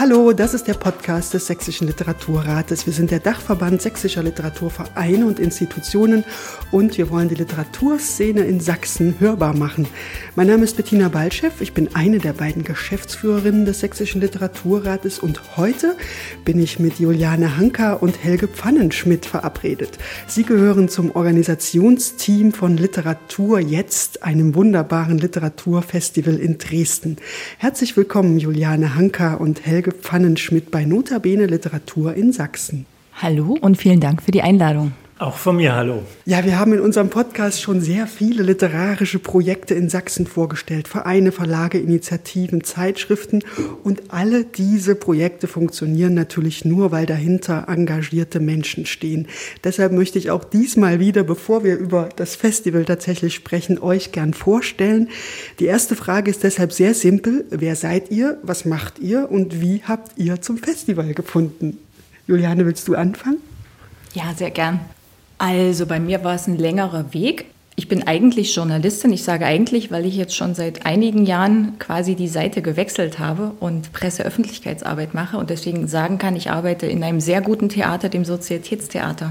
Hallo, das ist der Podcast des Sächsischen Literaturrates. Wir sind der Dachverband sächsischer Literaturvereine und Institutionen und wir wollen die Literaturszene in Sachsen hörbar machen. Mein Name ist Bettina Balchev, ich bin eine der beiden Geschäftsführerinnen des Sächsischen Literaturrates und heute bin ich mit Juliane Hanker und Helge Pfannenschmidt verabredet. Sie gehören zum Organisationsteam von Literatur jetzt, einem wunderbaren Literaturfestival in Dresden. Herzlich willkommen, Juliane Hanker und Helge Helge Pfannenschmidt bei Notabene Literatur in Sachsen. Hallo und vielen Dank für die Einladung. Auch von mir hallo. Ja, wir haben in unserem Podcast schon sehr viele literarische Projekte in Sachsen vorgestellt. Vereine, Verlage, Initiativen, Zeitschriften. Und alle diese Projekte funktionieren natürlich nur, weil dahinter engagierte Menschen stehen. Deshalb möchte ich auch diesmal wieder, bevor wir über das Festival tatsächlich sprechen, euch gern vorstellen. Die erste Frage ist deshalb sehr simpel. Wer seid ihr? Was macht ihr? Und wie habt ihr zum Festival gefunden? Juliane, willst du anfangen? Ja, sehr gern. Also bei mir war es ein längerer Weg. Ich bin eigentlich Journalistin. Ich sage eigentlich, weil ich jetzt schon seit einigen Jahren quasi die Seite gewechselt habe und Presseöffentlichkeitsarbeit mache und deswegen sagen kann, ich arbeite in einem sehr guten Theater, dem Sozietätstheater.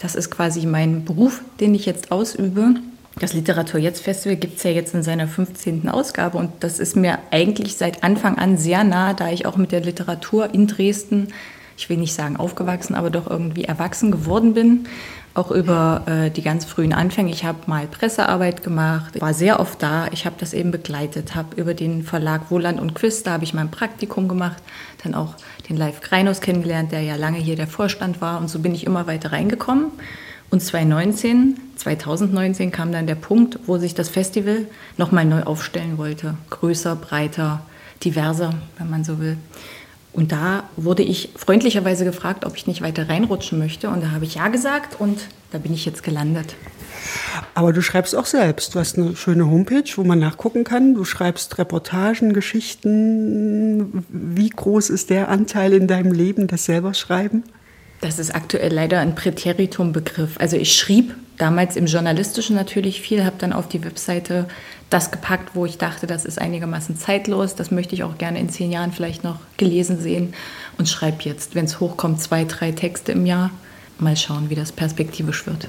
Das ist quasi mein Beruf, den ich jetzt ausübe. Das Literatur Jetzt Festival gibt es ja jetzt in seiner 15. Ausgabe und das ist mir eigentlich seit Anfang an sehr nah, da ich auch mit der Literatur in Dresden, ich will nicht sagen aufgewachsen, aber doch irgendwie erwachsen geworden bin auch über äh, die ganz frühen Anfänge. Ich habe mal Pressearbeit gemacht, war sehr oft da. Ich habe das eben begleitet, habe über den Verlag Wohland und Quiz, da habe ich mein Praktikum gemacht, dann auch den Live Kreinus kennengelernt, der ja lange hier der Vorstand war. Und so bin ich immer weiter reingekommen. Und 2019, 2019 kam dann der Punkt, wo sich das Festival nochmal neu aufstellen wollte. Größer, breiter, diverser, wenn man so will. Und da wurde ich freundlicherweise gefragt, ob ich nicht weiter reinrutschen möchte. Und da habe ich ja gesagt und da bin ich jetzt gelandet. Aber du schreibst auch selbst. Du hast eine schöne Homepage, wo man nachgucken kann. Du schreibst Reportagen, Geschichten. Wie groß ist der Anteil in deinem Leben, das selber Schreiben? Das ist aktuell leider ein Präteritum-Begriff. Also ich schrieb damals im Journalistischen natürlich viel, habe dann auf die Webseite das gepackt, wo ich dachte, das ist einigermaßen zeitlos, das möchte ich auch gerne in zehn Jahren vielleicht noch gelesen sehen und schreibe jetzt, wenn es hochkommt, zwei, drei Texte im Jahr. Mal schauen, wie das perspektivisch wird.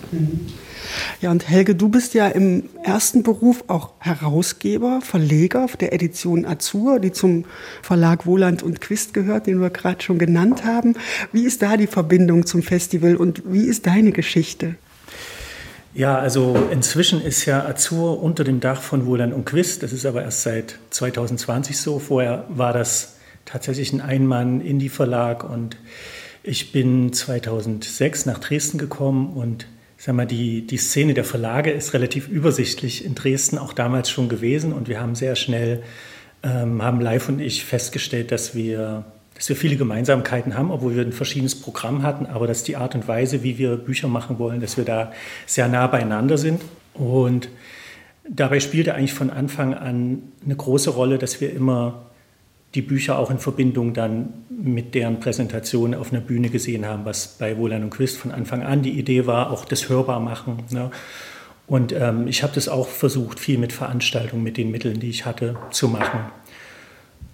Ja, und Helge, du bist ja im ersten Beruf auch Herausgeber, Verleger der Edition Azur, die zum Verlag Wohland und Quist gehört, den wir gerade schon genannt haben. Wie ist da die Verbindung zum Festival und wie ist deine Geschichte? Ja, also inzwischen ist ja Azur unter dem Dach von Wohlan und Quist. Das ist aber erst seit 2020 so. Vorher war das tatsächlich ein Einmann-Indie-Verlag und ich bin 2006 nach Dresden gekommen und sag mal, die, die Szene der Verlage ist relativ übersichtlich in Dresden auch damals schon gewesen und wir haben sehr schnell, ähm, haben Live und ich festgestellt, dass wir dass wir viele Gemeinsamkeiten haben, obwohl wir ein verschiedenes Programm hatten, aber dass die Art und Weise, wie wir Bücher machen wollen, dass wir da sehr nah beieinander sind. Und dabei spielte eigentlich von Anfang an eine große Rolle, dass wir immer die Bücher auch in Verbindung dann mit deren Präsentation auf einer Bühne gesehen haben, was bei Wohlan und Quist von Anfang an die Idee war, auch das hörbar machen. Ne? Und ähm, ich habe das auch versucht, viel mit Veranstaltungen, mit den Mitteln, die ich hatte, zu machen.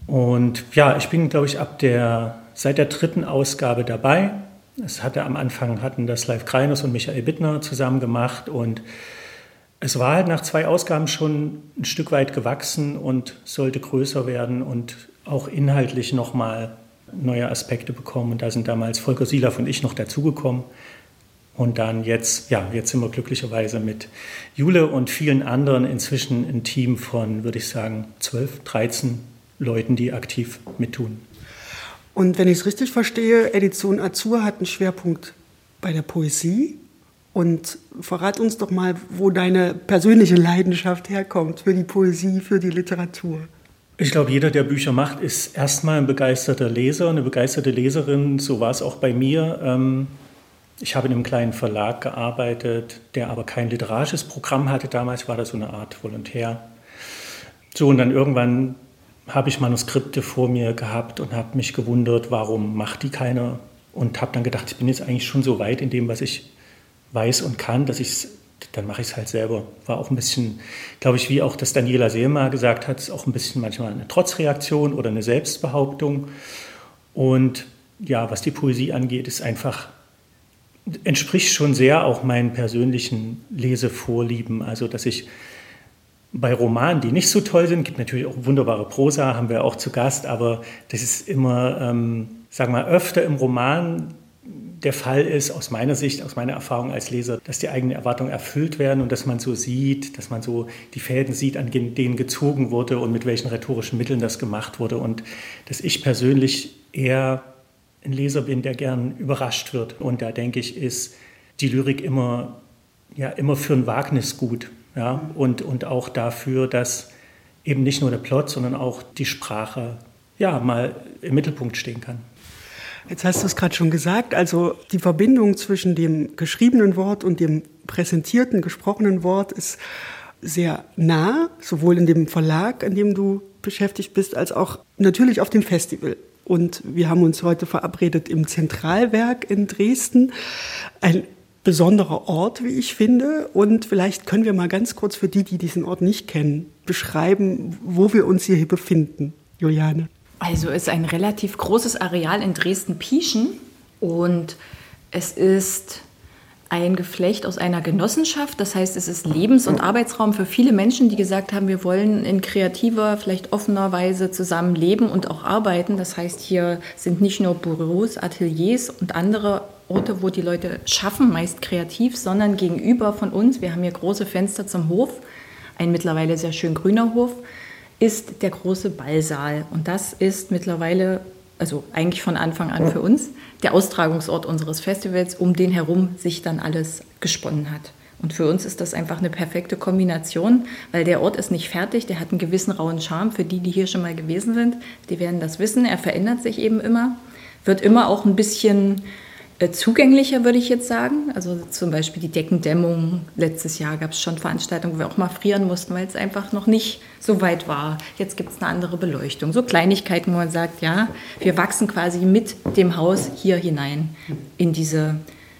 Und ja, ich bin, glaube ich, ab der, seit der dritten Ausgabe dabei. Es hatte am Anfang hatten das Live Kreinus und Michael Bittner zusammen gemacht und es war halt nach zwei Ausgaben schon ein Stück weit gewachsen und sollte größer werden und auch inhaltlich nochmal neue Aspekte bekommen. Und da sind damals Volker Silaff und ich noch dazugekommen. Und dann jetzt, ja, jetzt sind wir glücklicherweise mit Jule und vielen anderen inzwischen ein Team von, würde ich sagen, 12, 13 Leuten, die aktiv mittun. Und wenn ich es richtig verstehe, Edition Azur hat einen Schwerpunkt bei der Poesie. Und verrat uns doch mal, wo deine persönliche Leidenschaft herkommt für die Poesie, für die Literatur. Ich glaube, jeder, der Bücher macht, ist erstmal ein begeisterter Leser, eine begeisterte Leserin. So war es auch bei mir. Ähm, ich habe in einem kleinen Verlag gearbeitet, der aber kein literarisches Programm hatte. Damals war das so eine Art Volontär. So, und dann irgendwann habe ich Manuskripte vor mir gehabt und habe mich gewundert, warum macht die keiner? Und habe dann gedacht, ich bin jetzt eigentlich schon so weit in dem, was ich weiß und kann, dass ich es dann mache ich es halt selber. War auch ein bisschen, glaube ich, wie auch das Daniela Seelmar gesagt hat, ist auch ein bisschen manchmal eine Trotzreaktion oder eine Selbstbehauptung. Und ja, was die Poesie angeht, ist einfach, entspricht schon sehr auch meinen persönlichen Lesevorlieben. Also, dass ich bei Romanen, die nicht so toll sind, gibt natürlich auch wunderbare Prosa, haben wir auch zu Gast, aber das ist immer, ähm, sagen wir mal, öfter im Roman der Fall ist, aus meiner Sicht, aus meiner Erfahrung als Leser, dass die eigenen Erwartungen erfüllt werden und dass man so sieht, dass man so die Fäden sieht, an denen gezogen wurde und mit welchen rhetorischen Mitteln das gemacht wurde. Und dass ich persönlich eher ein Leser bin, der gern überrascht wird. Und da denke ich, ist die Lyrik immer, ja, immer für ein Wagnis gut. Ja? Und, und auch dafür, dass eben nicht nur der Plot, sondern auch die Sprache ja, mal im Mittelpunkt stehen kann. Jetzt hast du es gerade schon gesagt, also die Verbindung zwischen dem geschriebenen Wort und dem präsentierten, gesprochenen Wort ist sehr nah, sowohl in dem Verlag, an dem du beschäftigt bist, als auch natürlich auf dem Festival. Und wir haben uns heute verabredet im Zentralwerk in Dresden. Ein besonderer Ort, wie ich finde. Und vielleicht können wir mal ganz kurz für die, die diesen Ort nicht kennen, beschreiben, wo wir uns hier befinden. Juliane. Also es ist ein relativ großes Areal in Dresden-Pieschen und es ist ein Geflecht aus einer Genossenschaft. Das heißt, es ist Lebens- und Arbeitsraum für viele Menschen, die gesagt haben, wir wollen in kreativer, vielleicht offener Weise zusammen leben und auch arbeiten. Das heißt, hier sind nicht nur Büros, Ateliers und andere Orte, wo die Leute schaffen, meist kreativ, sondern gegenüber von uns, wir haben hier große Fenster zum Hof, ein mittlerweile sehr schön grüner Hof, ist der große Ballsaal. Und das ist mittlerweile, also eigentlich von Anfang an für uns, der Austragungsort unseres Festivals, um den herum sich dann alles gesponnen hat. Und für uns ist das einfach eine perfekte Kombination, weil der Ort ist nicht fertig, der hat einen gewissen rauen Charme. Für die, die hier schon mal gewesen sind, die werden das wissen. Er verändert sich eben immer, wird immer auch ein bisschen zugänglicher, würde ich jetzt sagen. Also zum Beispiel die Deckendämmung. Letztes Jahr gab es schon Veranstaltungen, wo wir auch mal frieren mussten, weil es einfach noch nicht so weit war. Jetzt gibt es eine andere Beleuchtung. So Kleinigkeiten, wo man sagt, ja, wir wachsen quasi mit dem Haus hier hinein in diese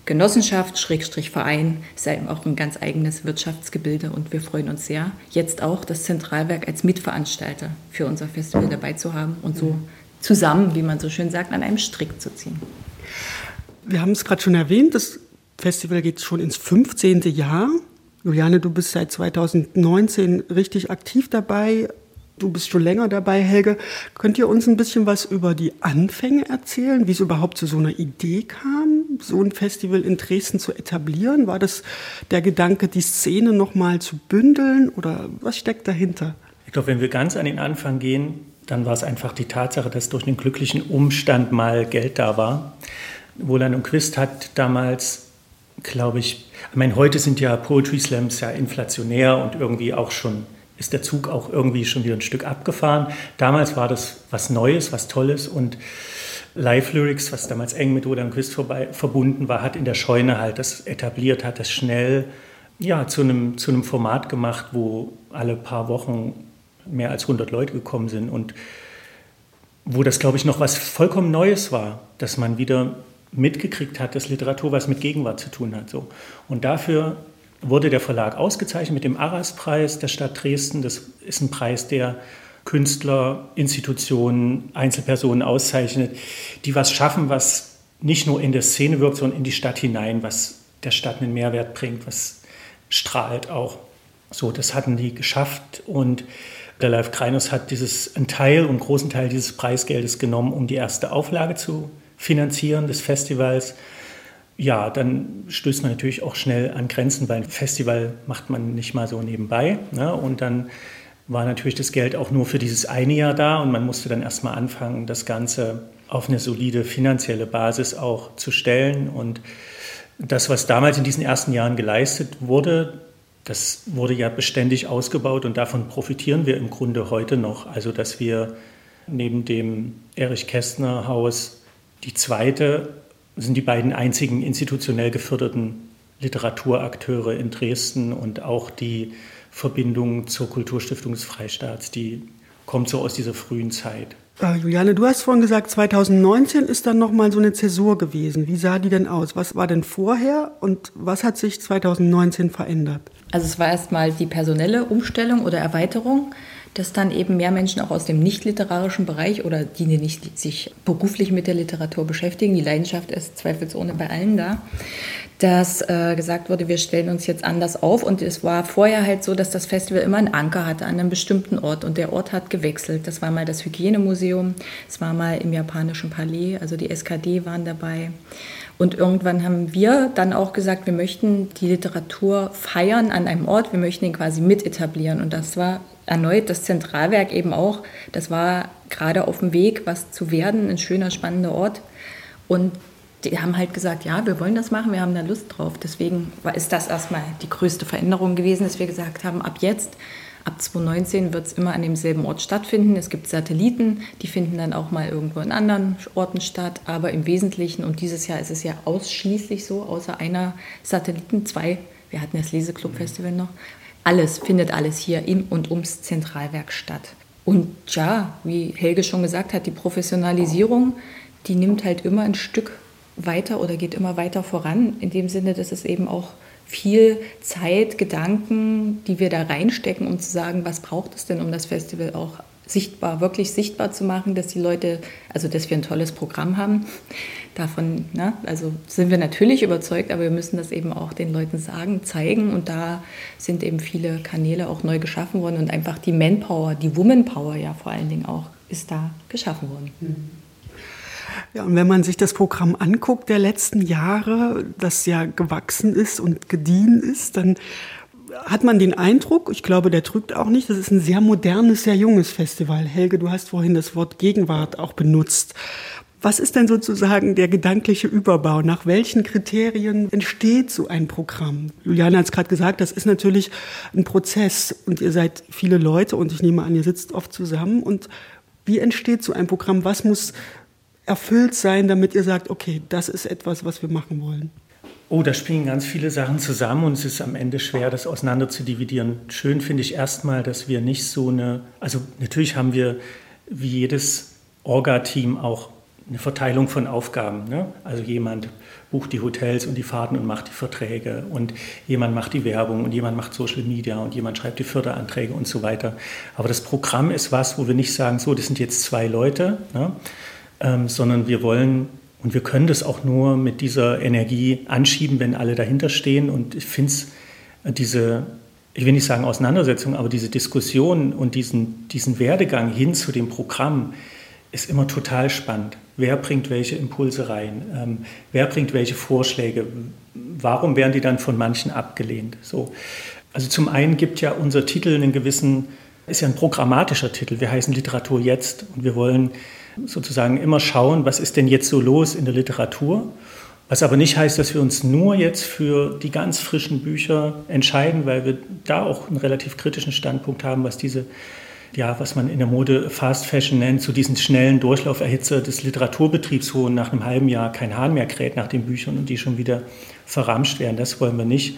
Genossenschaft, Schrägstrich Verein, ist eben auch ein ganz eigenes Wirtschaftsgebilde und wir freuen uns sehr, jetzt auch das Zentralwerk als Mitveranstalter für unser Festival dabei zu haben und so zusammen, wie man so schön sagt, an einem Strick zu ziehen. Wir haben es gerade schon erwähnt, das Festival geht schon ins 15. Jahr. Juliane, du bist seit 2019 richtig aktiv dabei. Du bist schon länger dabei, Helge. Könnt ihr uns ein bisschen was über die Anfänge erzählen, wie es überhaupt zu so einer Idee kam, so ein Festival in Dresden zu etablieren? War das der Gedanke, die Szene nochmal zu bündeln oder was steckt dahinter? Ich glaube, wenn wir ganz an den Anfang gehen, dann war es einfach die Tatsache, dass durch einen glücklichen Umstand mal Geld da war. Wohlan und Quist hat damals, glaube ich, ich meine, heute sind ja Poetry Slams ja inflationär und irgendwie auch schon, ist der Zug auch irgendwie schon wieder ein Stück abgefahren. Damals war das was Neues, was Tolles und Live Lyrics, was damals eng mit Wohlan und Quist vorbei, verbunden war, hat in der Scheune halt das etabliert, hat das schnell ja, zu, einem, zu einem Format gemacht, wo alle paar Wochen mehr als 100 Leute gekommen sind und wo das, glaube ich, noch was vollkommen Neues war, dass man wieder mitgekriegt hat, dass Literatur was mit Gegenwart zu tun hat. So. Und dafür wurde der Verlag ausgezeichnet mit dem Arras-Preis der Stadt Dresden. Das ist ein Preis, der Künstler, Institutionen, Einzelpersonen auszeichnet, die was schaffen, was nicht nur in der Szene wirkt, sondern in die Stadt hinein, was der Stadt einen Mehrwert bringt, was strahlt auch. So, das hatten die geschafft und der Live Kreinus hat dieses, einen Teil und einen großen Teil dieses Preisgeldes genommen, um die erste Auflage zu Finanzieren des Festivals, ja, dann stößt man natürlich auch schnell an Grenzen, weil ein Festival macht man nicht mal so nebenbei. Ne? Und dann war natürlich das Geld auch nur für dieses eine Jahr da und man musste dann erstmal anfangen, das Ganze auf eine solide finanzielle Basis auch zu stellen. Und das, was damals in diesen ersten Jahren geleistet wurde, das wurde ja beständig ausgebaut und davon profitieren wir im Grunde heute noch. Also, dass wir neben dem Erich Kästner Haus die zweite sind die beiden einzigen institutionell geförderten Literaturakteure in Dresden und auch die Verbindung zur Kulturstiftung des Freistaats, die kommt so aus dieser frühen Zeit. Äh, Juliane, du hast vorhin gesagt, 2019 ist dann nochmal so eine Zäsur gewesen. Wie sah die denn aus? Was war denn vorher und was hat sich 2019 verändert? Also es war erstmal die personelle Umstellung oder Erweiterung, dass dann eben mehr Menschen auch aus dem nicht-literarischen Bereich oder die, die nicht sich beruflich mit der Literatur beschäftigen, die Leidenschaft ist zweifelsohne bei allen da, dass äh, gesagt wurde, wir stellen uns jetzt anders auf. Und es war vorher halt so, dass das Festival immer einen Anker hatte an einem bestimmten Ort. Und der Ort hat gewechselt. Das war mal das Hygienemuseum, es war mal im japanischen Palais, also die SKD waren dabei. Und irgendwann haben wir dann auch gesagt, wir möchten die Literatur feiern an einem Ort, wir möchten ihn quasi mit etablieren. Und das war erneut das Zentralwerk eben auch. Das war gerade auf dem Weg, was zu werden, ein schöner, spannender Ort. Und die haben halt gesagt, ja, wir wollen das machen, wir haben da Lust drauf. Deswegen ist das erstmal die größte Veränderung gewesen, dass wir gesagt haben, ab jetzt, ab 2019 wird es immer an demselben Ort stattfinden. Es gibt Satelliten, die finden dann auch mal irgendwo in anderen Orten statt. Aber im Wesentlichen, und dieses Jahr ist es ja ausschließlich so, außer einer Satelliten, zwei, wir hatten das Leseclub-Festival noch, alles, findet alles hier im und ums Zentralwerk statt. Und ja, wie Helge schon gesagt hat, die Professionalisierung, die nimmt halt immer ein Stück weiter oder geht immer weiter voran, in dem Sinne, dass es eben auch viel Zeit, Gedanken, die wir da reinstecken, um zu sagen, was braucht es denn, um das Festival auch sichtbar, wirklich sichtbar zu machen, dass die Leute, also dass wir ein tolles Programm haben. Davon, ne, also sind wir natürlich überzeugt, aber wir müssen das eben auch den Leuten sagen, zeigen. Und da sind eben viele Kanäle auch neu geschaffen worden und einfach die Manpower, die Womanpower ja vor allen Dingen auch, ist da geschaffen worden. Mhm. Ja, und wenn man sich das Programm anguckt der letzten Jahre, das ja gewachsen ist und gediehen ist, dann hat man den Eindruck, ich glaube, der trügt auch nicht, das ist ein sehr modernes, sehr junges Festival. Helge, du hast vorhin das Wort Gegenwart auch benutzt. Was ist denn sozusagen der gedankliche Überbau? Nach welchen Kriterien entsteht so ein Programm? Juliane hat es gerade gesagt, das ist natürlich ein Prozess und ihr seid viele Leute und ich nehme an, ihr sitzt oft zusammen. Und wie entsteht so ein Programm? Was muss erfüllt sein, damit ihr sagt, okay, das ist etwas, was wir machen wollen? Oh, da spielen ganz viele Sachen zusammen und es ist am Ende schwer, das auseinander zu dividieren. Schön finde ich erstmal, dass wir nicht so eine, also natürlich haben wir wie jedes Orga-Team auch eine Verteilung von Aufgaben. Ne? Also jemand bucht die Hotels und die Fahrten und macht die Verträge und jemand macht die Werbung und jemand macht Social Media und jemand schreibt die Förderanträge und so weiter. Aber das Programm ist was, wo wir nicht sagen, so, das sind jetzt zwei Leute, ne? ähm, sondern wir wollen und wir können das auch nur mit dieser Energie anschieben, wenn alle dahinter stehen. Und ich finde es, äh, diese, ich will nicht sagen Auseinandersetzung, aber diese Diskussion und diesen, diesen Werdegang hin zu dem Programm ist immer total spannend. Wer bringt welche Impulse rein? Ähm, wer bringt welche Vorschläge? Warum werden die dann von manchen abgelehnt? So. Also zum einen gibt ja unser Titel einen gewissen, ist ja ein programmatischer Titel. Wir heißen Literatur jetzt und wir wollen sozusagen immer schauen, was ist denn jetzt so los in der Literatur. Was aber nicht heißt, dass wir uns nur jetzt für die ganz frischen Bücher entscheiden, weil wir da auch einen relativ kritischen Standpunkt haben, was diese, ja, was man in der Mode Fast Fashion nennt, zu so diesen schnellen Durchlauferhitzer des Literaturbetriebs, wo nach einem halben Jahr kein Hahn mehr kräht nach den Büchern und die schon wieder verramscht werden. Das wollen wir nicht.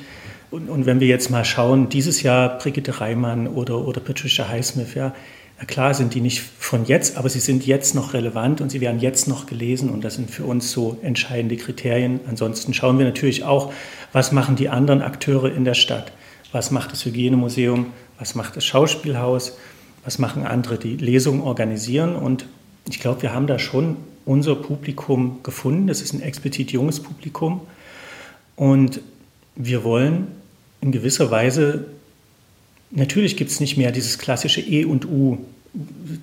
Und, und wenn wir jetzt mal schauen, dieses Jahr Brigitte Reimann oder, oder Patricia Highsmith, ja, na klar sind die nicht von jetzt, aber sie sind jetzt noch relevant und sie werden jetzt noch gelesen und das sind für uns so entscheidende Kriterien. Ansonsten schauen wir natürlich auch, was machen die anderen Akteure in der Stadt? Was macht das Hygienemuseum? Was macht das Schauspielhaus? Was machen andere, die Lesungen organisieren? Und ich glaube, wir haben da schon unser Publikum gefunden. Das ist ein explizit junges Publikum. Und wir wollen in gewisser Weise Natürlich gibt es nicht mehr dieses klassische E und U.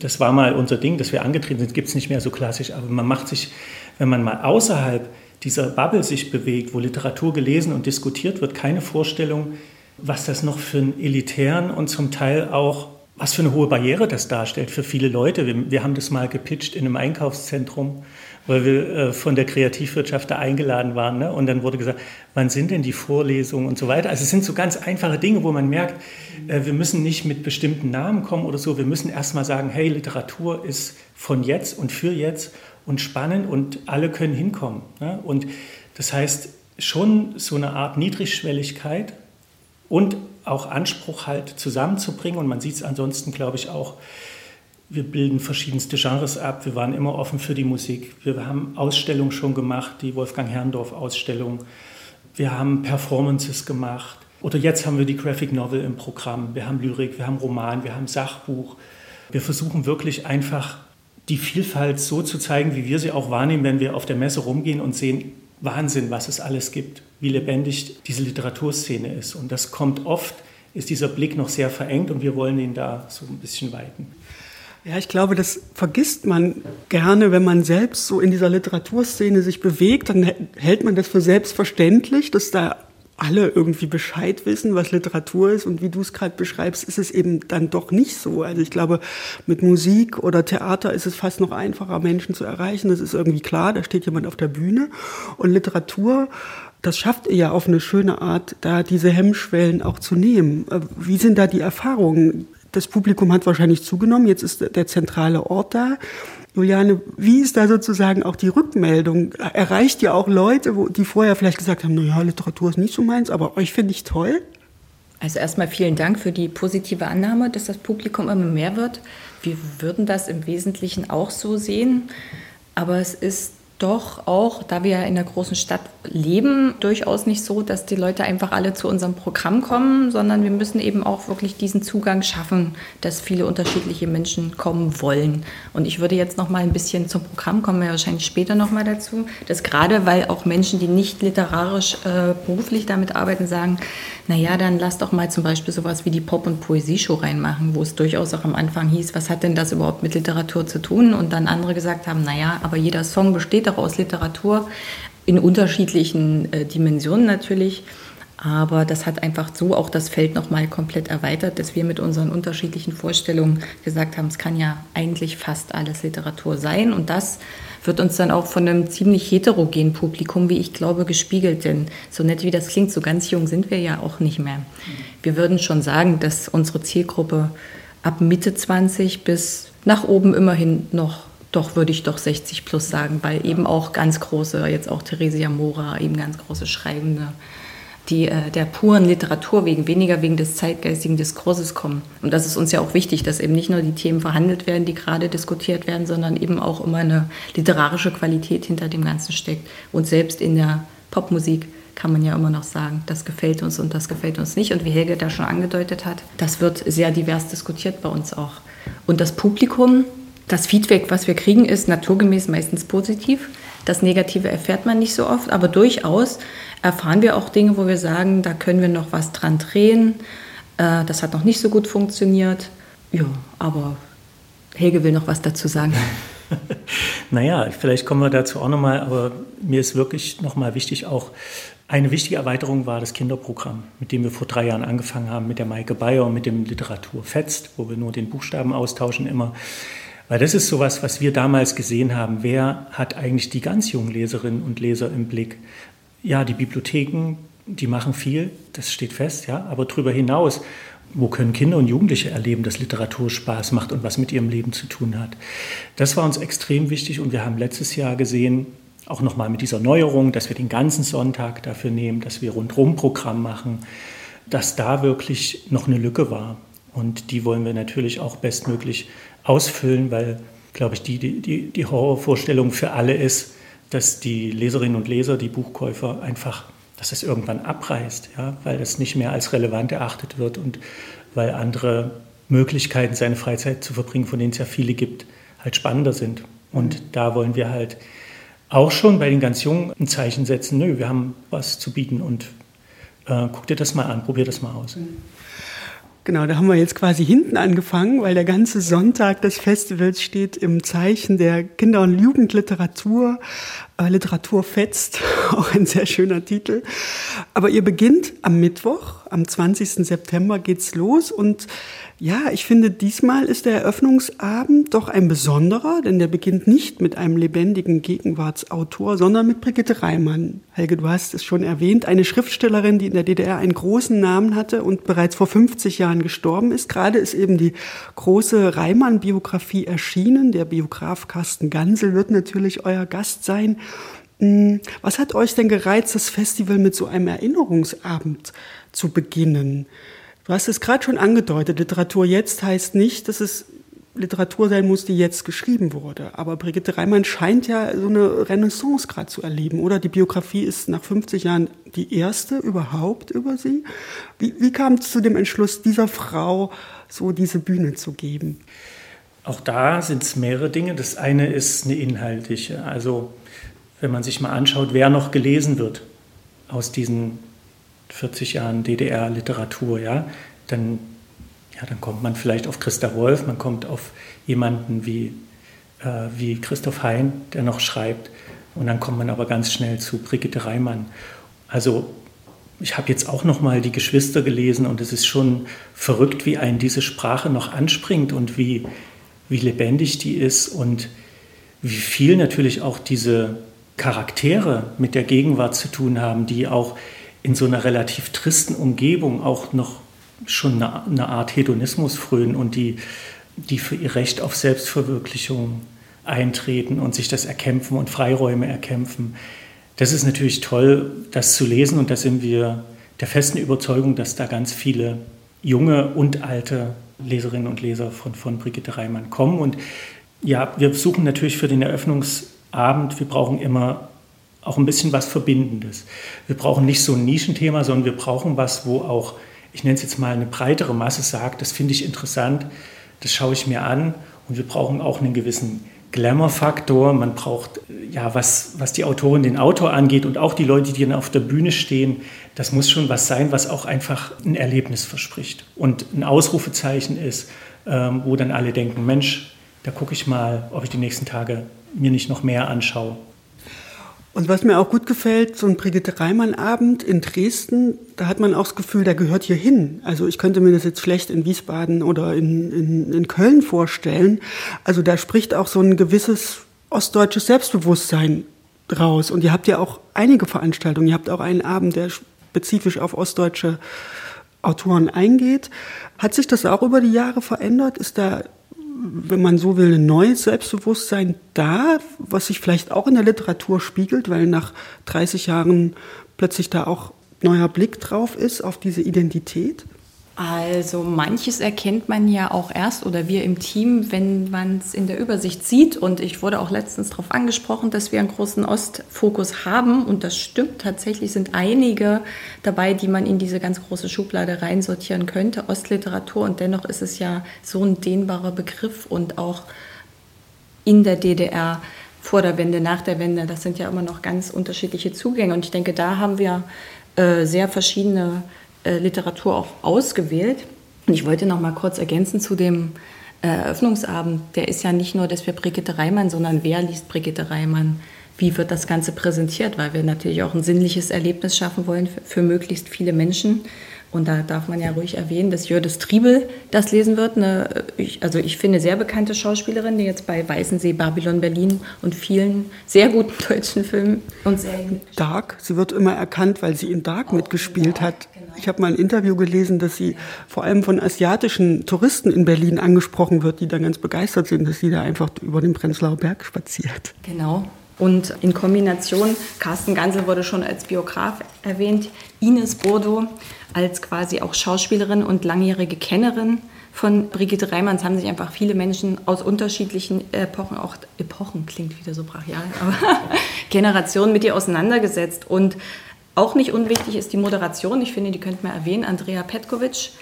Das war mal unser Ding, dass wir angetreten sind, gibt es nicht mehr so klassisch. Aber man macht sich, wenn man mal außerhalb dieser Bubble sich bewegt, wo Literatur gelesen und diskutiert wird, keine Vorstellung, was das noch für einen elitären und zum Teil auch, was für eine hohe Barriere das darstellt für viele Leute. Wir, wir haben das mal gepitcht in einem Einkaufszentrum weil wir äh, von der Kreativwirtschaft da eingeladen waren. Ne? Und dann wurde gesagt, wann sind denn die Vorlesungen und so weiter. Also es sind so ganz einfache Dinge, wo man merkt, äh, wir müssen nicht mit bestimmten Namen kommen oder so. Wir müssen erstmal sagen, hey, Literatur ist von jetzt und für jetzt und spannend und alle können hinkommen. Ne? Und das heißt schon so eine Art Niedrigschwelligkeit und auch Anspruch halt zusammenzubringen. Und man sieht es ansonsten, glaube ich, auch Wir bilden verschiedenste Genres ab. Wir waren immer offen für die Musik. Wir haben Ausstellungen schon gemacht, die Wolfgang Herrndorf-Ausstellung. Wir haben Performances gemacht. Oder jetzt haben wir die Graphic Novel im Programm. Wir haben Lyrik, wir haben Roman, wir haben Sachbuch. Wir versuchen wirklich einfach die Vielfalt so zu zeigen, wie wir sie auch wahrnehmen, wenn wir auf der Messe rumgehen und sehen, Wahnsinn, was es alles gibt, wie lebendig diese Literaturszene ist. Und das kommt oft, ist dieser Blick noch sehr verengt und wir wollen ihn da so ein bisschen weiten. Ja, ich glaube, das vergisst man gerne, wenn man selbst so in dieser Literaturszene sich bewegt, dann hält man das für selbstverständlich, dass da alle irgendwie Bescheid wissen, was Literatur ist. Und wie du es gerade beschreibst, ist es eben dann doch nicht so. Also ich glaube, mit Musik oder Theater ist es fast noch einfacher, Menschen zu erreichen. Das ist irgendwie klar, da steht jemand auf der Bühne. Und Literatur, das schafft ihr ja auf eine schöne Art, da diese Hemmschwellen auch zu nehmen. Äh, wie sind da die Erfahrungen? Das Publikum hat wahrscheinlich zugenommen, jetzt ist der zentrale Ort da. Juliane, wie ist da sozusagen auch die Rückmeldung? Erreicht ihr auch Leute, die vorher vielleicht gesagt haben, naja, Literatur ist nicht so meins, aber euch finde ich toll? Also erstmal vielen Dank für die positive Annahme, dass das Publikum immer mehr wird. Wir würden das im Wesentlichen auch so sehen, aber es ist doch auch, da wir ja in der großen Stadt leben, durchaus nicht so, dass die Leute einfach alle zu unserem Programm kommen, sondern wir müssen eben auch wirklich diesen Zugang schaffen, dass viele unterschiedliche Menschen kommen wollen. Und ich würde jetzt noch mal ein bisschen zum Programm kommen, wir wahrscheinlich später noch mal dazu, dass gerade weil auch Menschen, die nicht literarisch äh, beruflich damit arbeiten, sagen, naja, dann lass doch mal zum Beispiel sowas wie die Pop- und Poesieshow reinmachen, wo es durchaus auch am Anfang hieß, was hat denn das überhaupt mit Literatur zu tun? Und dann andere gesagt haben, naja, aber jeder Song besteht doch aus Literatur in unterschiedlichen äh, Dimensionen natürlich. Aber das hat einfach so auch das Feld nochmal komplett erweitert, dass wir mit unseren unterschiedlichen Vorstellungen gesagt haben, es kann ja eigentlich fast alles Literatur sein. Und das wird uns dann auch von einem ziemlich heterogenen Publikum, wie ich glaube, gespiegelt. Denn so nett wie das klingt, so ganz jung sind wir ja auch nicht mehr. Wir würden schon sagen, dass unsere Zielgruppe ab Mitte 20 bis nach oben immerhin noch, doch würde ich doch 60 plus sagen, weil eben auch ganz große, jetzt auch Theresia Mora, eben ganz große Schreibende die äh, der puren Literatur wegen, weniger wegen des zeitgeistigen Diskurses kommen. Und das ist uns ja auch wichtig, dass eben nicht nur die Themen verhandelt werden, die gerade diskutiert werden, sondern eben auch immer eine literarische Qualität hinter dem Ganzen steckt. Und selbst in der Popmusik kann man ja immer noch sagen, das gefällt uns und das gefällt uns nicht. Und wie Helge da schon angedeutet hat, das wird sehr divers diskutiert bei uns auch. Und das Publikum, das Feedback, was wir kriegen, ist naturgemäß meistens positiv. Das Negative erfährt man nicht so oft, aber durchaus erfahren wir auch Dinge, wo wir sagen, da können wir noch was dran drehen. Äh, das hat noch nicht so gut funktioniert. Ja, aber Helge will noch was dazu sagen. naja, vielleicht kommen wir dazu auch nochmal, aber mir ist wirklich nochmal wichtig, auch eine wichtige Erweiterung war das Kinderprogramm, mit dem wir vor drei Jahren angefangen haben, mit der Maike Bayer und mit dem Literatur Fetzt, wo wir nur den Buchstaben austauschen immer. Weil das ist sowas, was wir damals gesehen haben. Wer hat eigentlich die ganz jungen Leserinnen und Leser im Blick? Ja, die Bibliotheken, die machen viel, das steht fest, ja. Aber darüber hinaus, wo können Kinder und Jugendliche erleben, dass Literatur Spaß macht und was mit ihrem Leben zu tun hat? Das war uns extrem wichtig und wir haben letztes Jahr gesehen, auch nochmal mit dieser Neuerung, dass wir den ganzen Sonntag dafür nehmen, dass wir rundrum Programm machen, dass da wirklich noch eine Lücke war. Und die wollen wir natürlich auch bestmöglich ausfüllen, weil, glaube ich, die, die, die Horrorvorstellung für alle ist, dass die Leserinnen und Leser, die Buchkäufer einfach, dass es irgendwann abreißt, ja, weil es nicht mehr als relevant erachtet wird und weil andere Möglichkeiten, seine Freizeit zu verbringen, von denen es ja viele gibt, halt spannender sind. Und da wollen wir halt auch schon bei den ganz Jungen ein Zeichen setzen, nö, wir haben was zu bieten und äh, guck dir das mal an, probier das mal aus. Mhm. Genau, da haben wir jetzt quasi hinten angefangen, weil der ganze Sonntag des Festivals steht im Zeichen der Kinder- und Jugendliteratur. Äh, Literatur fetzt, auch ein sehr schöner Titel. Aber ihr beginnt am Mittwoch, am 20. September geht's los und ja, ich finde, diesmal ist der Eröffnungsabend doch ein besonderer, denn der beginnt nicht mit einem lebendigen Gegenwartsautor, sondern mit Brigitte Reimann. Helge, du hast es schon erwähnt, eine Schriftstellerin, die in der DDR einen großen Namen hatte und bereits vor 50 Jahren gestorben ist. Gerade ist eben die große Reimann-Biografie erschienen. Der Biograf Carsten Gansel wird natürlich euer Gast sein. Hm, was hat euch denn gereizt, das Festival mit so einem Erinnerungsabend zu beginnen? Du hast es gerade schon angedeutet, Literatur jetzt heißt nicht, dass es Literatur sein muss, die jetzt geschrieben wurde. Aber Brigitte Reimann scheint ja so eine Renaissance gerade zu erleben, oder? Die Biografie ist nach 50 Jahren die erste überhaupt über sie. Wie, wie kam es zu dem Entschluss, dieser Frau so diese Bühne zu geben? Auch da sind es mehrere Dinge. Das eine ist eine inhaltliche. Also wenn man sich mal anschaut, wer noch gelesen wird aus diesen 40 Jahren DDR-Literatur, ja, dann ja, dann kommt man vielleicht auf Christa Wolf, man kommt auf jemanden wie, äh, wie Christoph Hein, der noch schreibt. Und dann kommt man aber ganz schnell zu Brigitte Reimann. Also ich habe jetzt auch noch mal die Geschwister gelesen und es ist schon verrückt, wie einen diese Sprache noch anspringt und wie, wie lebendig die ist und wie viel natürlich auch diese Charaktere mit der Gegenwart zu tun haben, die auch in so einer relativ tristen Umgebung auch noch schon eine, Art Hedonismus frönen und die, die für ihr Recht auf Selbstverwirklichung eintreten und sich das erkämpfen und Freiräume erkämpfen. Das ist natürlich toll, das zu lesen und da sind wir der festen Überzeugung, dass da ganz viele junge und alte Leserinnen und Leser von, von Brigitte Reimann kommen. Und ja, wir suchen natürlich für den Eröffnungsabend, wir brauchen immer auch ein bisschen was Verbindendes. Wir brauchen nicht so ein Nischenthema, sondern wir brauchen was, wo auch ich nenne es jetzt mal eine breitere Masse sagt, das finde ich interessant, das schaue ich mir an und wir brauchen auch einen gewissen Glamour-Faktor. Man braucht, ja, was, was die Autorin, den Autor angeht und auch die Leute, die dann auf der Bühne stehen, das muss schon was sein, was auch einfach ein Erlebnis verspricht und ein Ausrufezeichen ist, ähm, wo dann alle denken, Mensch, da gucke ich mal, ob ich die nächsten Tage mir nicht noch mehr anschaue. Und was mir auch gut gefällt, so ein Brigitte Reimann-Abend in Dresden, da hat man auch das Gefühl, der gehört hier hin. Also ich könnte mir das jetzt schlecht in Wiesbaden oder in, in, in Köln vorstellen. Also da spricht auch so ein gewisses ostdeutsches Selbstbewusstsein raus. Und ihr habt ja auch einige Veranstaltungen. Ihr habt auch einen Abend, der spezifisch auf ostdeutsche Autoren eingeht. Hat sich das auch über die Jahre verändert? Ist da wenn man so will, ein neues Selbstbewusstsein da, was sich vielleicht auch in der Literatur spiegelt, weil nach 30 Jahren plötzlich da auch neuer Blick drauf ist auf diese Identität? Also manches erkennt man ja auch erst oder wir im Team, wenn man es in der Übersicht sieht. Und ich wurde auch letztens darauf angesprochen, dass wir einen großen Ostfokus haben. Und das stimmt tatsächlich, sind einige dabei, die man in diese ganz große Schublade reinsortieren könnte, Ostliteratur. Und dennoch ist es ja so ein dehnbarer Begriff und auch in der DDR vor der Wende, nach der Wende, das sind ja immer noch ganz unterschiedliche Zugänge. Und ich denke, da haben wir äh, sehr verschiedene Literatur auch ausgewählt. Und ich wollte noch mal kurz ergänzen zu dem äh, Eröffnungsabend. Der ist ja nicht nur, dass wir Brigitte Reimann, sondern wer liest Brigitte Reimann? Wie wird das Ganze präsentiert? Weil wir natürlich auch ein sinnliches Erlebnis schaffen wollen für, für möglichst viele Menschen. Und da darf man ja ruhig erwähnen, dass Jördis Triebel das lesen wird. Eine, ich, also ich finde, sehr bekannte Schauspielerin, die jetzt bei Weißensee, Babylon Berlin und vielen sehr guten deutschen Filmen und Serien. Dark, sie wird immer erkannt, weil sie in Dark Auch mitgespielt Dark, hat. Genau. Ich habe mal ein Interview gelesen, dass sie vor allem von asiatischen Touristen in Berlin angesprochen wird, die dann ganz begeistert sind, dass sie da einfach über den Prenzlauer Berg spaziert. Genau. Und in Kombination, Carsten Gansel wurde schon als Biograf erwähnt, Ines Bordo als quasi auch Schauspielerin und langjährige Kennerin von Brigitte Reimanns haben sich einfach viele Menschen aus unterschiedlichen Epochen, auch Epochen klingt wieder so brachial, aber Generationen mit ihr auseinandergesetzt. Und auch nicht unwichtig ist die Moderation. Ich finde, die könnte man erwähnen. Andrea Petkovic.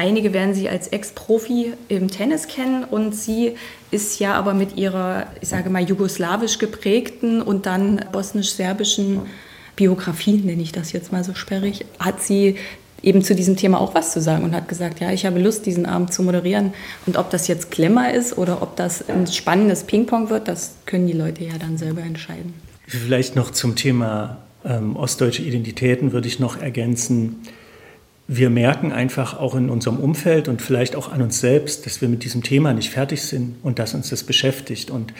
Einige werden sie als Ex-Profi im Tennis kennen und sie ist ja aber mit ihrer, ich sage mal, jugoslawisch geprägten und dann bosnisch-serbischen Biografie, nenne ich das jetzt mal so sperrig, hat sie eben zu diesem Thema auch was zu sagen und hat gesagt, ja, ich habe Lust, diesen Abend zu moderieren. Und ob das jetzt Klemmer ist oder ob das ein spannendes Ping-Pong wird, das können die Leute ja dann selber entscheiden. Vielleicht noch zum Thema ähm, ostdeutsche Identitäten würde ich noch ergänzen. Wir merken einfach auch in unserem Umfeld und vielleicht auch an uns selbst, dass wir mit diesem Thema nicht fertig sind und dass uns das beschäftigt. Und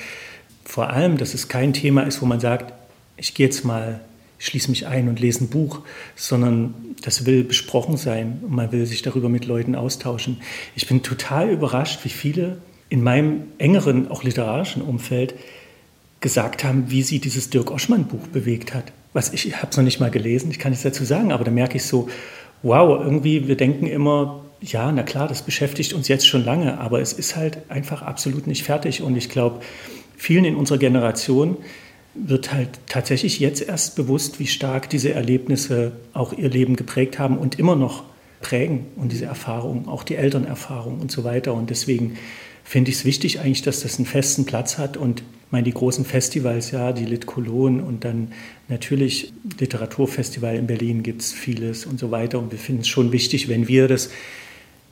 vor allem, dass es kein Thema ist, wo man sagt, ich gehe jetzt mal schließe mich ein und lese ein Buch, sondern das will besprochen sein und man will sich darüber mit Leuten austauschen. Ich bin total überrascht, wie viele in meinem engeren, auch literarischen Umfeld gesagt haben, wie sie dieses Dirk Oschmann-Buch bewegt hat. Was ich, ich habe es noch nicht mal gelesen, ich kann nichts dazu sagen, aber da merke ich so, wow, irgendwie, wir denken immer, ja, na klar, das beschäftigt uns jetzt schon lange, aber es ist halt einfach absolut nicht fertig. Und ich glaube, vielen in unserer Generation wird halt tatsächlich jetzt erst bewusst, wie stark diese Erlebnisse auch ihr Leben geprägt haben und immer noch prägen und diese Erfahrungen, auch die Elternerfahrung und so weiter. Und deswegen finde ich es wichtig eigentlich, dass das einen festen Platz hat und ich meine, die großen Festivals, ja, die Lit Cologne und dann natürlich Literaturfestival in Berlin gibt es vieles und so weiter. Und wir finden es schon wichtig, wenn wir das,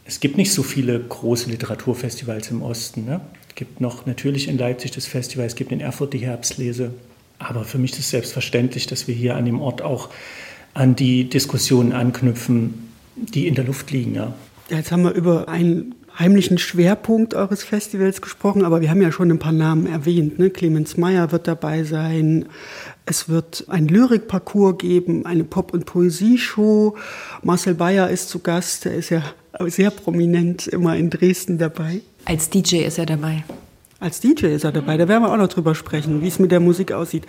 es gibt nicht so viele große Literaturfestivals im Osten. Ne? Es gibt noch natürlich in Leipzig das Festival, es gibt in Erfurt die Herbstlese. Aber für mich ist es selbstverständlich, dass wir hier an dem Ort auch an die Diskussionen anknüpfen, die in der Luft liegen. Ja. Jetzt haben wir über einen heimlichen Schwerpunkt eures Festivals gesprochen, aber wir haben ja schon ein paar Namen erwähnt. Ne? Clemens Meyer wird dabei sein. Es wird ein Lyrikparcours geben, eine Pop- und Poesieshow. Marcel Bayer ist zu Gast. Er ist ja sehr prominent immer in Dresden dabei. Als DJ ist er dabei. Als DJ ist er dabei. Da werden wir auch noch drüber sprechen, wie es mit der Musik aussieht.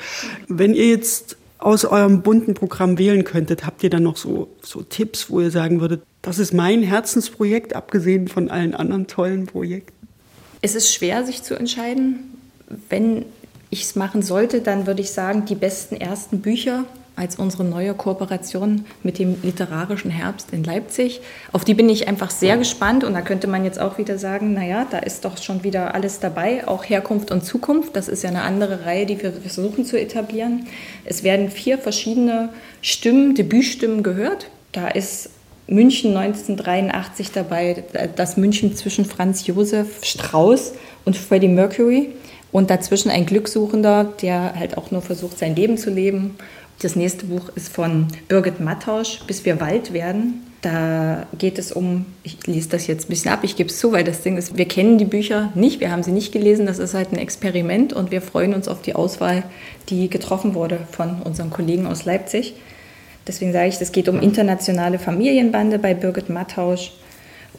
Wenn ihr jetzt aus eurem bunten Programm wählen könntet, habt ihr dann noch so, so Tipps, wo ihr sagen würdet, das ist mein Herzensprojekt, abgesehen von allen anderen tollen Projekten? Es ist schwer, sich zu entscheiden. Wenn ich es machen sollte, dann würde ich sagen, die besten ersten Bücher als unsere neue Kooperation mit dem Literarischen Herbst in Leipzig. Auf die bin ich einfach sehr gespannt und da könnte man jetzt auch wieder sagen, naja, da ist doch schon wieder alles dabei, auch Herkunft und Zukunft. Das ist ja eine andere Reihe, die wir versuchen zu etablieren. Es werden vier verschiedene Stimmen, Debütstimmen gehört. Da ist München 1983 dabei, das München zwischen Franz Josef Strauß und Freddie Mercury und dazwischen ein Glückssuchender, der halt auch nur versucht, sein Leben zu leben das nächste Buch ist von Birgit Mattausch, Bis wir Wald werden. Da geht es um, ich lese das jetzt ein bisschen ab, ich gebe es zu, weil das Ding ist, wir kennen die Bücher nicht, wir haben sie nicht gelesen, das ist halt ein Experiment und wir freuen uns auf die Auswahl, die getroffen wurde von unseren Kollegen aus Leipzig. Deswegen sage ich, es geht um internationale Familienbande bei Birgit Mattausch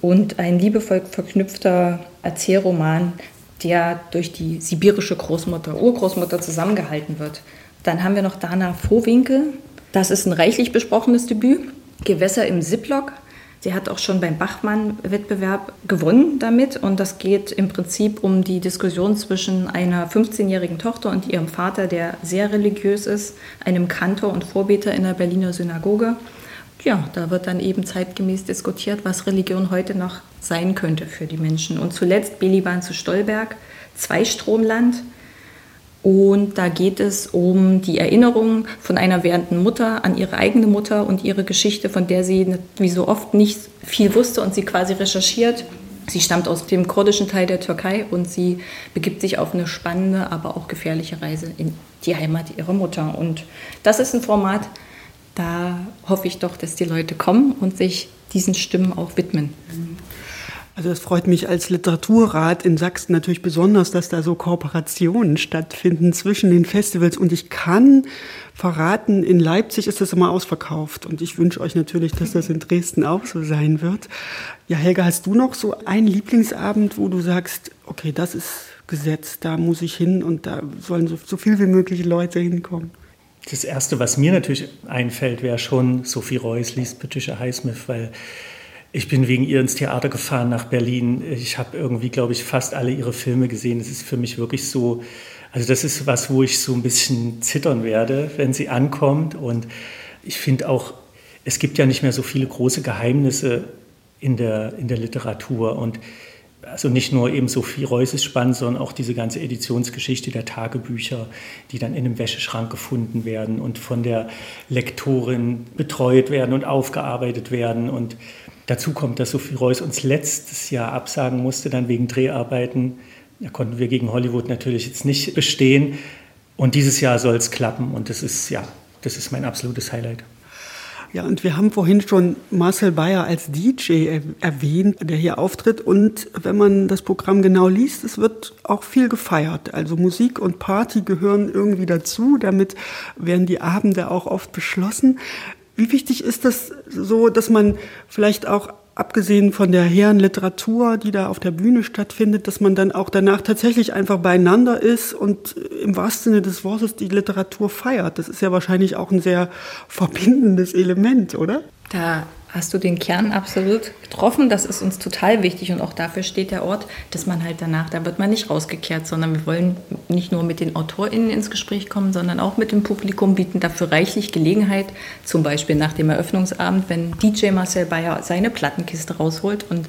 und ein liebevoll verknüpfter Erzählroman, der durch die sibirische Großmutter, Urgroßmutter zusammengehalten wird. Dann haben wir noch Dana Vohwinkel. Das ist ein reichlich besprochenes Debüt. Gewässer im Ziplock. Sie hat auch schon beim Bachmann-Wettbewerb gewonnen damit. Und das geht im Prinzip um die Diskussion zwischen einer 15-jährigen Tochter und ihrem Vater, der sehr religiös ist, einem Kantor und Vorbeter in der Berliner Synagoge. Ja, da wird dann eben zeitgemäß diskutiert, was Religion heute noch sein könnte für die Menschen. Und zuletzt Beliban zu Stolberg, Zweistromland. Und da geht es um die Erinnerung von einer werdenden Mutter an ihre eigene Mutter und ihre Geschichte, von der sie wie so oft nicht viel wusste und sie quasi recherchiert. Sie stammt aus dem kurdischen Teil der Türkei und sie begibt sich auf eine spannende, aber auch gefährliche Reise in die Heimat ihrer Mutter. Und das ist ein Format, da hoffe ich doch, dass die Leute kommen und sich diesen Stimmen auch widmen. Also es freut mich als Literaturrat in Sachsen natürlich besonders, dass da so Kooperationen stattfinden zwischen den Festivals. Und ich kann verraten, in Leipzig ist das immer ausverkauft. Und ich wünsche euch natürlich, dass das in Dresden auch so sein wird. Ja, Helga, hast du noch so einen Lieblingsabend, wo du sagst, okay, das ist Gesetz, da muss ich hin und da sollen so, so viel wie möglich Leute hinkommen? Das Erste, was mir natürlich einfällt, wäre schon Sophie Reuss liest Patricia Highsmith, weil ich bin wegen ihr ins Theater gefahren nach Berlin. Ich habe irgendwie, glaube ich, fast alle ihre Filme gesehen. Es ist für mich wirklich so, also das ist was, wo ich so ein bisschen zittern werde, wenn sie ankommt. Und ich finde auch, es gibt ja nicht mehr so viele große Geheimnisse in der, in der Literatur. Und also nicht nur eben Sophie Reuss ist spannend, sondern auch diese ganze Editionsgeschichte der Tagebücher, die dann in einem Wäscheschrank gefunden werden und von der Lektorin betreut werden und aufgearbeitet werden. Und Dazu kommt, dass Sophie Reuss uns letztes Jahr absagen musste, dann wegen Dreharbeiten. Da konnten wir gegen Hollywood natürlich jetzt nicht bestehen. Und dieses Jahr soll es klappen. Und das ist, ja, das ist mein absolutes Highlight. Ja, und wir haben vorhin schon Marcel Bayer als DJ erwähnt, der hier auftritt. Und wenn man das Programm genau liest, es wird auch viel gefeiert. Also Musik und Party gehören irgendwie dazu. Damit werden die Abende auch oft beschlossen. Wie wichtig ist das so, dass man vielleicht auch abgesehen von der hehren Literatur, die da auf der Bühne stattfindet, dass man dann auch danach tatsächlich einfach beieinander ist und im wahrsten Sinne des Wortes die Literatur feiert. Das ist ja wahrscheinlich auch ein sehr verbindendes Element, oder? Da hast du den Kern absolut getroffen. Das ist uns total wichtig und auch dafür steht der Ort, dass man halt danach, da wird man nicht rausgekehrt, sondern wir wollen nicht nur mit den AutorInnen ins Gespräch kommen, sondern auch mit dem Publikum, bieten dafür reichlich Gelegenheit, zum Beispiel nach dem Eröffnungsabend, wenn DJ Marcel Bayer seine Plattenkiste rausholt und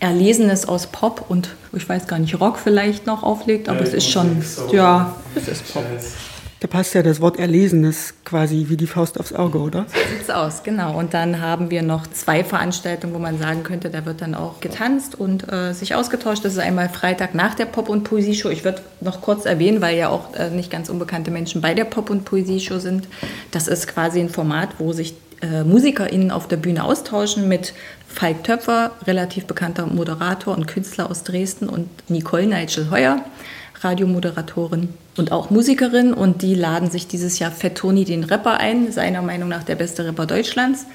Erlesenes aus Pop und ich weiß gar nicht, Rock vielleicht noch auflegt, aber ja, es ist schon, ja, es ist Pop. Da passt ja das Wort Erlesenes quasi wie die Faust aufs Auge, oder? So sieht's aus, genau. Und dann haben wir noch zwei Veranstaltungen, wo man sagen könnte, da wird dann auch getanzt und äh, sich ausgetauscht. Das ist einmal Freitag nach der Pop- und Poesieshow. Ich würde noch kurz erwähnen, weil ja auch äh, nicht ganz unbekannte Menschen bei der Pop- und Poesieshow sind. Das ist quasi ein Format, wo sich äh, MusikerInnen auf der Bühne austauschen mit Falk Töpfer, relativ bekannter Moderator und Künstler aus Dresden und Nicole Neitschel-Heuer Radiomoderatorin und auch Musikerin und die laden sich dieses Jahr Fettoni den Rapper ein, seiner Meinung nach der beste Rapper Deutschlands.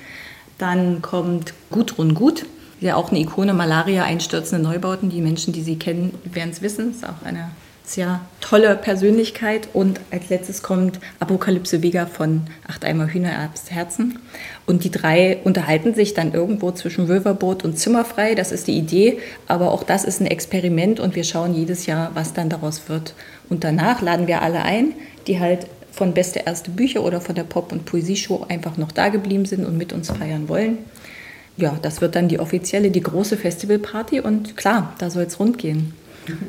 Dann kommt Gudrun Gut, ja auch eine Ikone Malaria einstürzende Neubauten. Die Menschen, die sie kennen, werden es wissen. Ist auch eine sehr tolle Persönlichkeit. Und als letztes kommt Apokalypse Vega von Acht Eimer Hühnerherzen. Und die drei unterhalten sich dann irgendwo zwischen Wölverboot und Zimmerfrei. Das ist die Idee. Aber auch das ist ein Experiment und wir schauen jedes Jahr, was dann daraus wird. Und danach laden wir alle ein, die halt von Beste Erste Bücher oder von der Pop- und Poesieshow einfach noch da geblieben sind und mit uns feiern wollen. Ja, das wird dann die offizielle, die große Festivalparty und klar, da soll es rund gehen.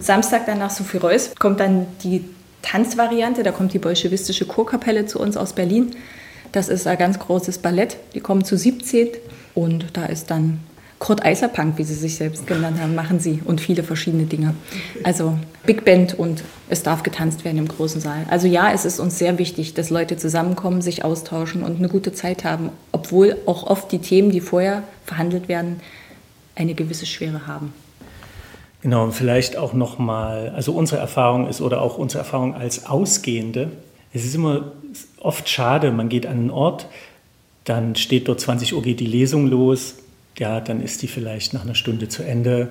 Samstag dann nach Sophie Reuss kommt dann die Tanzvariante, da kommt die bolschewistische Chorkapelle zu uns aus Berlin. Das ist ein ganz großes Ballett, die kommen zu 17 und da ist dann Kurt Eiserpunk, wie sie sich selbst genannt haben, machen sie und viele verschiedene Dinge. Also Big Band und es darf getanzt werden im großen Saal. Also ja, es ist uns sehr wichtig, dass Leute zusammenkommen, sich austauschen und eine gute Zeit haben, obwohl auch oft die Themen, die vorher verhandelt werden, eine gewisse Schwere haben. Genau, und vielleicht auch nochmal, also unsere Erfahrung ist oder auch unsere Erfahrung als Ausgehende, es ist immer oft schade, man geht an einen Ort, dann steht dort 20 Uhr geht die Lesung los, ja, dann ist die vielleicht nach einer Stunde zu Ende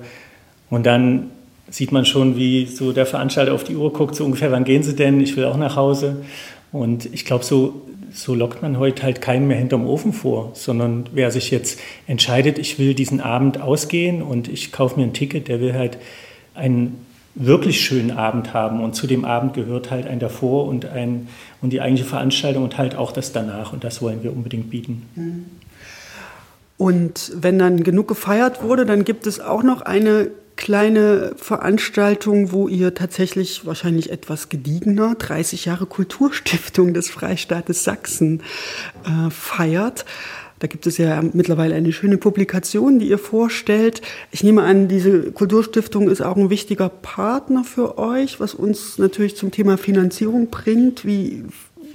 und dann sieht man schon, wie so der Veranstalter auf die Uhr guckt, so ungefähr, wann gehen Sie denn? Ich will auch nach Hause. Und ich glaube, so so lockt man heute halt keinen mehr hinterm Ofen vor, sondern wer sich jetzt entscheidet, ich will diesen Abend ausgehen und ich kaufe mir ein Ticket, der will halt einen wirklich schönen Abend haben und zu dem Abend gehört halt ein davor und ein und die eigentliche Veranstaltung und halt auch das danach und das wollen wir unbedingt bieten. Mhm. Und wenn dann genug gefeiert wurde, dann gibt es auch noch eine kleine Veranstaltung, wo ihr tatsächlich wahrscheinlich etwas gediegener 30 Jahre Kulturstiftung des Freistaates Sachsen äh, feiert. Da gibt es ja mittlerweile eine schöne Publikation, die ihr vorstellt. Ich nehme an, diese Kulturstiftung ist auch ein wichtiger Partner für euch, was uns natürlich zum Thema Finanzierung bringt. Wie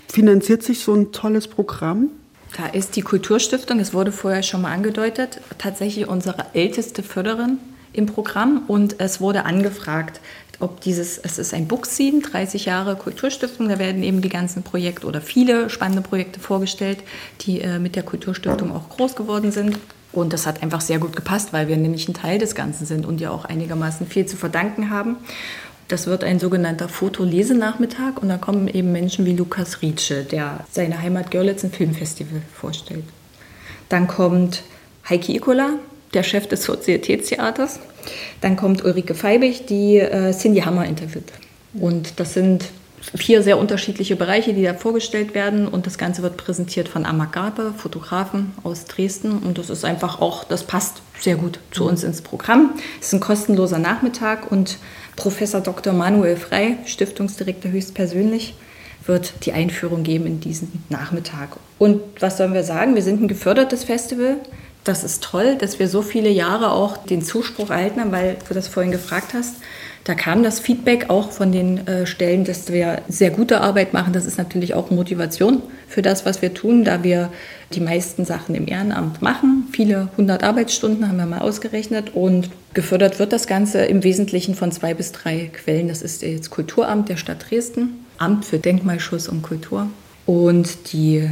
finanziert sich so ein tolles Programm? Da ist die Kulturstiftung, es wurde vorher schon mal angedeutet, tatsächlich unsere älteste Förderin im Programm und es wurde angefragt, ob dieses, es ist ein Bookscene, 30 Jahre Kulturstiftung, da werden eben die ganzen Projekte oder viele spannende Projekte vorgestellt, die äh, mit der Kulturstiftung auch groß geworden sind. Und das hat einfach sehr gut gepasst, weil wir nämlich ein Teil des Ganzen sind und ja auch einigermaßen viel zu verdanken haben. Das wird ein sogenannter Fotolesenachmittag und da kommen eben Menschen wie Lukas Rietsche, der seine Heimat Görlitz ein Filmfestival vorstellt. Dann kommt Heiki Ikola, der Chef des Sozietätstheaters. Dann kommt Ulrike Feibig, die äh, Cindy Hammer interviewt. Und das sind vier sehr unterschiedliche Bereiche, die da vorgestellt werden. Und das Ganze wird präsentiert von Amak Garpe, Fotografen aus Dresden. Und das ist einfach auch, das passt sehr gut zu uns ins Programm. Es ist ein kostenloser Nachmittag und Professor Dr. Manuel Frei, Stiftungsdirektor höchstpersönlich, wird die Einführung geben in diesen Nachmittag. Und was sollen wir sagen? Wir sind ein gefördertes Festival. Das ist toll, dass wir so viele Jahre auch den Zuspruch erhalten haben, weil du das vorhin gefragt hast. Da kam das Feedback auch von den äh, Stellen, dass wir sehr gute Arbeit machen. Das ist natürlich auch Motivation für das, was wir tun, da wir die meisten Sachen im Ehrenamt machen. Viele hundert Arbeitsstunden haben wir mal ausgerechnet und gefördert wird das Ganze im Wesentlichen von zwei bis drei Quellen. Das ist das Kulturamt der Stadt Dresden, Amt für Denkmalschutz und Kultur und die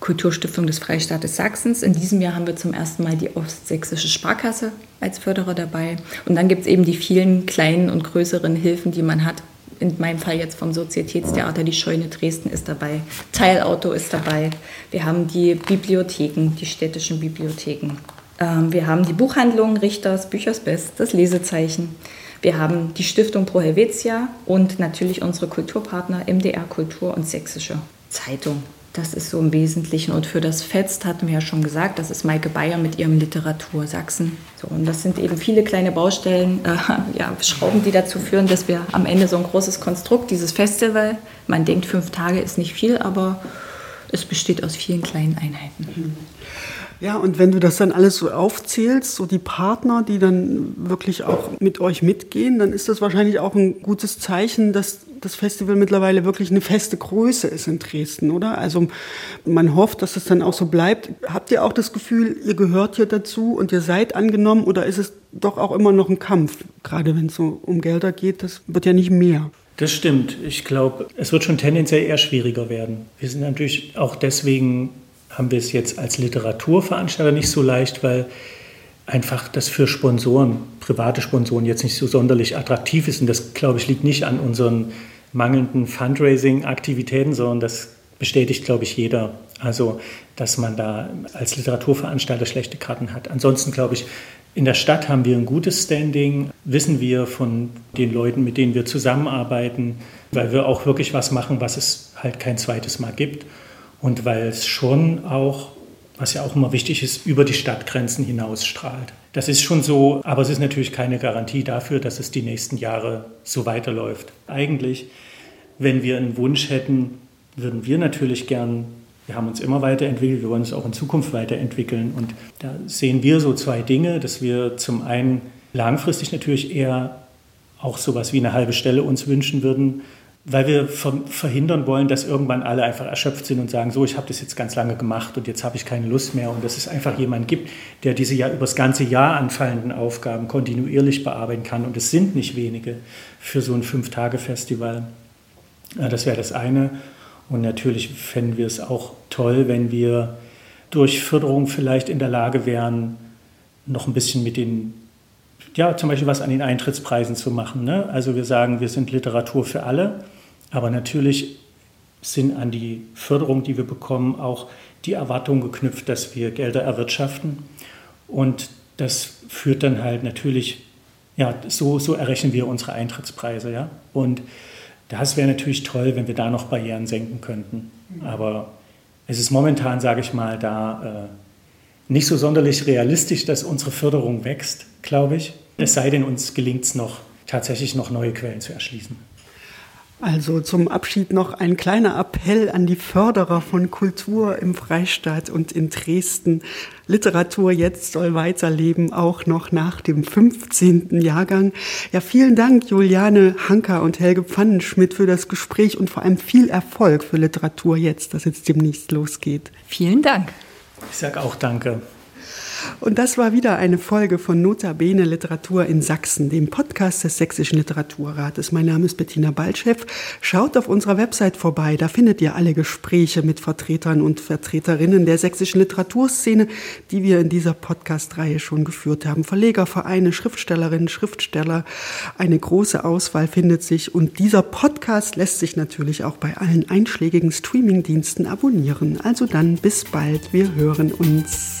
Kulturstiftung des Freistaates Sachsens. In diesem Jahr haben wir zum ersten Mal die Ostsächsische Sparkasse als Förderer dabei. Und dann gibt es eben die vielen kleinen und größeren Hilfen, die man hat. in meinem Fall jetzt vom Sozietätstheater, die Scheune Dresden ist dabei, Teilauto ist dabei. Wir haben die Bibliotheken, die städtischen Bibliotheken. Ähm, wir haben die Buchhandlung Richters, Büchers Best, das Lesezeichen. Wir haben die Stiftung Pro Helvetia und natürlich unsere Kulturpartner MDR Kultur und Sächsische Zeitung. Das ist so im Wesentlichen. Und für das Fest hatten wir ja schon gesagt, das ist Maike Bayer mit ihrem Literatur Sachsen. So, und das sind eben viele kleine Baustellen, äh, ja, Schrauben, die dazu führen, dass wir am Ende so ein großes Konstrukt, dieses Festival, man denkt, fünf Tage ist nicht viel, aber es besteht aus vielen kleinen Einheiten. Ja, und wenn du das dann alles so aufzählst, so die Partner, die dann wirklich auch mit euch mitgehen, dann ist das wahrscheinlich auch ein gutes Zeichen, dass das Festival mittlerweile wirklich eine feste Größe ist in Dresden, oder? Also man hofft, dass es dann auch so bleibt. Habt ihr auch das Gefühl, ihr gehört hier dazu und ihr seid angenommen oder ist es doch auch immer noch ein Kampf, gerade wenn es so um Gelder geht? Das wird ja nicht mehr. Das stimmt. Ich glaube, es wird schon tendenziell eher schwieriger werden. Wir sind natürlich auch deswegen haben wir es jetzt als Literaturveranstalter nicht so leicht, weil einfach das für Sponsoren, private Sponsoren jetzt nicht so sonderlich attraktiv ist. Und das, glaube ich, liegt nicht an unseren mangelnden Fundraising-Aktivitäten, sondern das bestätigt, glaube ich, jeder. Also, dass man da als Literaturveranstalter schlechte Karten hat. Ansonsten, glaube ich, in der Stadt haben wir ein gutes Standing, wissen wir von den Leuten, mit denen wir zusammenarbeiten, weil wir auch wirklich was machen, was es halt kein zweites Mal gibt und weil es schon auch, was ja auch immer wichtig ist, über die Stadtgrenzen hinaus strahlt. Das ist schon so, aber es ist natürlich keine Garantie dafür, dass es die nächsten Jahre so weiterläuft. Eigentlich, wenn wir einen Wunsch hätten, würden wir natürlich gern, wir haben uns immer weiterentwickelt, wir wollen uns auch in Zukunft weiterentwickeln. Und da sehen wir so zwei Dinge, dass wir zum einen langfristig natürlich eher auch sowas wie eine halbe Stelle uns wünschen würden, weil wir verhindern wollen, dass irgendwann alle einfach erschöpft sind und sagen, so, ich habe das jetzt ganz lange gemacht und jetzt habe ich keine Lust mehr und dass es einfach jemanden gibt, der diese ja über das ganze Jahr anfallenden Aufgaben kontinuierlich bearbeiten kann und es sind nicht wenige für so ein Fünf-Tage-Festival. Das wäre das eine und natürlich fänden wir es auch toll, wenn wir durch Förderung vielleicht in der Lage wären, noch ein bisschen mit den ja, zum Beispiel was an den Eintrittspreisen zu machen. Ne? Also wir sagen, wir sind Literatur für alle aber natürlich sind an die Förderung, die wir bekommen, auch die Erwartungen geknüpft, dass wir Gelder erwirtschaften. Und das führt dann halt natürlich, ja, so, so errechnen wir unsere Eintrittspreise. Ja? Und das wäre natürlich toll, wenn wir da noch Barrieren senken könnten. Aber es ist momentan, sage ich mal, da äh, nicht so sonderlich realistisch, dass unsere Förderung wächst, glaube ich. Es sei denn, uns gelingt es noch, tatsächlich noch neue Quellen zu erschließen. Also zum Abschied noch ein kleiner Appell an die Förderer von Kultur im Freistaat und in Dresden. Literatur jetzt soll weiterleben, auch noch nach dem 15. Jahrgang. Ja, vielen Dank, Juliane Hanker und Helge Pfannenschmidt, für das Gespräch und vor allem viel Erfolg für Literatur jetzt, dass jetzt demnächst losgeht. Vielen Dank. Ich sage auch Danke. Und das war wieder eine Folge von Notabene Literatur in Sachsen, dem Podcast des Sächsischen Literaturrates. Mein Name ist Bettina Baltschew. Schaut auf unserer Website vorbei, da findet ihr alle Gespräche mit Vertretern und Vertreterinnen der sächsischen Literaturszene, die wir in dieser Podcast-Reihe schon geführt haben. Verleger, Vereine, Schriftstellerinnen, Schriftsteller, eine große Auswahl findet sich. Und dieser Podcast lässt sich natürlich auch bei allen einschlägigen Streamingdiensten abonnieren. Also dann bis bald, wir hören uns.